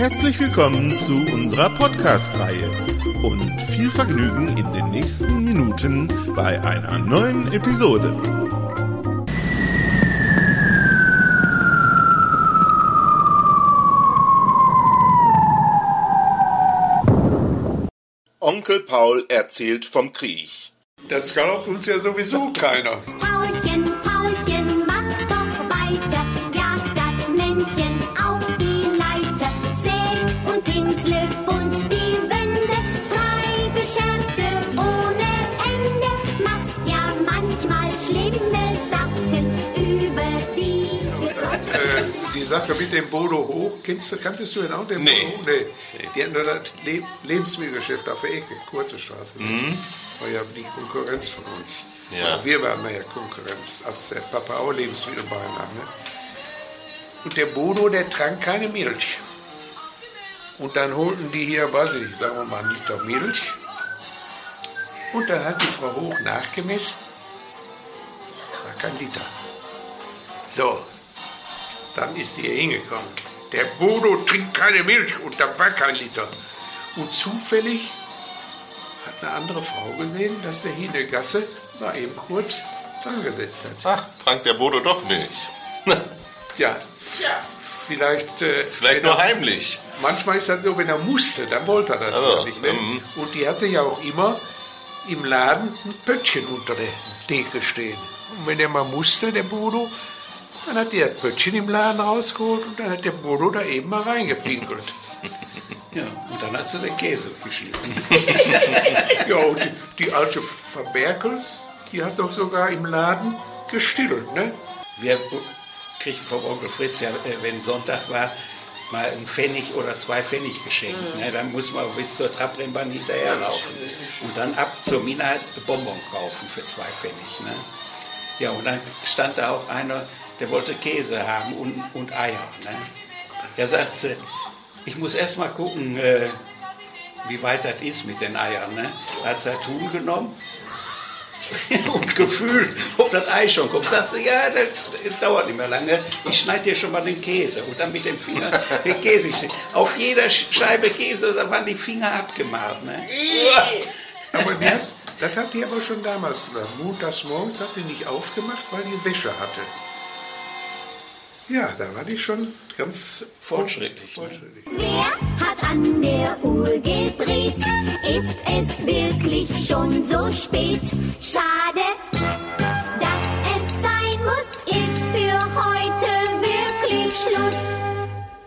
Herzlich willkommen zu unserer Podcast-Reihe und viel Vergnügen in den nächsten Minuten bei einer neuen Episode. Onkel Paul erzählt vom Krieg. Das glaubt uns ja sowieso keiner. Paulchen, Sache mit dem Bodo Hoch, kennst du, kanntest du den auch? Den Nee. Bodo Hoch? Nee. Die hatten nur das Le Lebensmittelgeschäft auf der Ecke, kurze Straße. War ja die Konkurrenz von uns. Ja. Wir waren ja Konkurrenz, als der Papa auch Lebensmittelbein hat. Ne? Und der Bodo, der trank keine Milch. Und dann holten die hier, weiß ich nicht, sagen wir mal, einen Liter Milch. Und dann hat die Frau Hoch nachgemessen. Das war kein Liter. So, dann ist die hier hingekommen. Der Bodo trinkt keine Milch und da war kein Liter. Und zufällig hat eine andere Frau gesehen, dass der hier in der Gasse mal eben kurz dran gesetzt hat. Ach, trank der Bodo doch nicht. Ja, vielleicht. Äh, Vielleicht nur er- heimlich. Manchmal ist das so, wenn er musste, dann wollte er das Also, ja nicht. Ne? mhm. Und die hatte ja auch immer im Laden ein Pöttchen unter der Theke stehen. Und wenn er mal musste, der Bodo, dann hat die das Pöttchen im Laden rausgeholt und dann hat der Bodo da eben mal reingepinkelt. Ja, und dann hast du den Käse geschnitten. ja, und die, die alte Verberkel, die hat doch sogar im Laden gestillt, ne? Wir kriegen vom Onkel Fritz ja, äh, wenn Sonntag war, mal einen Pfennig oder zwei Pfennig geschenkt. Ne? Dann muss man bis zur Trabrennbahn hinterherlaufen. Und dann ab zur Mina Bonbon kaufen für zwei Pfennig. Ne? Ja, und dann stand da auch einer, der wollte Käse haben und, und Eier. Ne? Da sagt sie, ich muss erst mal gucken, äh, wie weit das ist mit den Eiern. Ne? Da hat sie das Huhn genommen und gefühlt, ob das Ei schon kommt. Sagst du, ja, das, das dauert nicht mehr lange. Ich schneide dir schon mal den Käse und dann mit dem Finger den Käse. Auf jeder Sch- Scheibe Käse, da waren die Finger abgemalt. Ne? Aber die hat, das hat die aber schon damals gemacht. Montags morgens hat die nicht aufgemacht, weil die Wäsche hatte. Ja, da war die schon ganz Fortschrittlich, ne? fortschrittlich. Wer hat an der Uhr gedreht? Ist es wirklich schon so spät? Schade, dass es sein muss, ist für heute wirklich Schluss.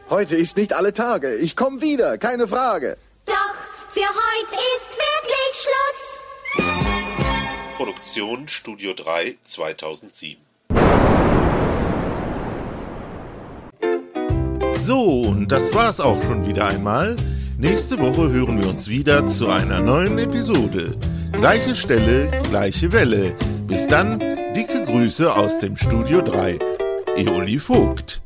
Heute ist nicht alle Tage. Ich komme wieder, keine Frage. Doch für heute ist wirklich Schluss. Produktion Studio 3 2007. So, und das war's auch schon wieder einmal. Nächste Woche hören wir uns wieder zu einer neuen Episode. Gleiche Stelle, gleiche Welle. Bis dann, dicke Grüße aus dem Studio 3. Eoli Vogt.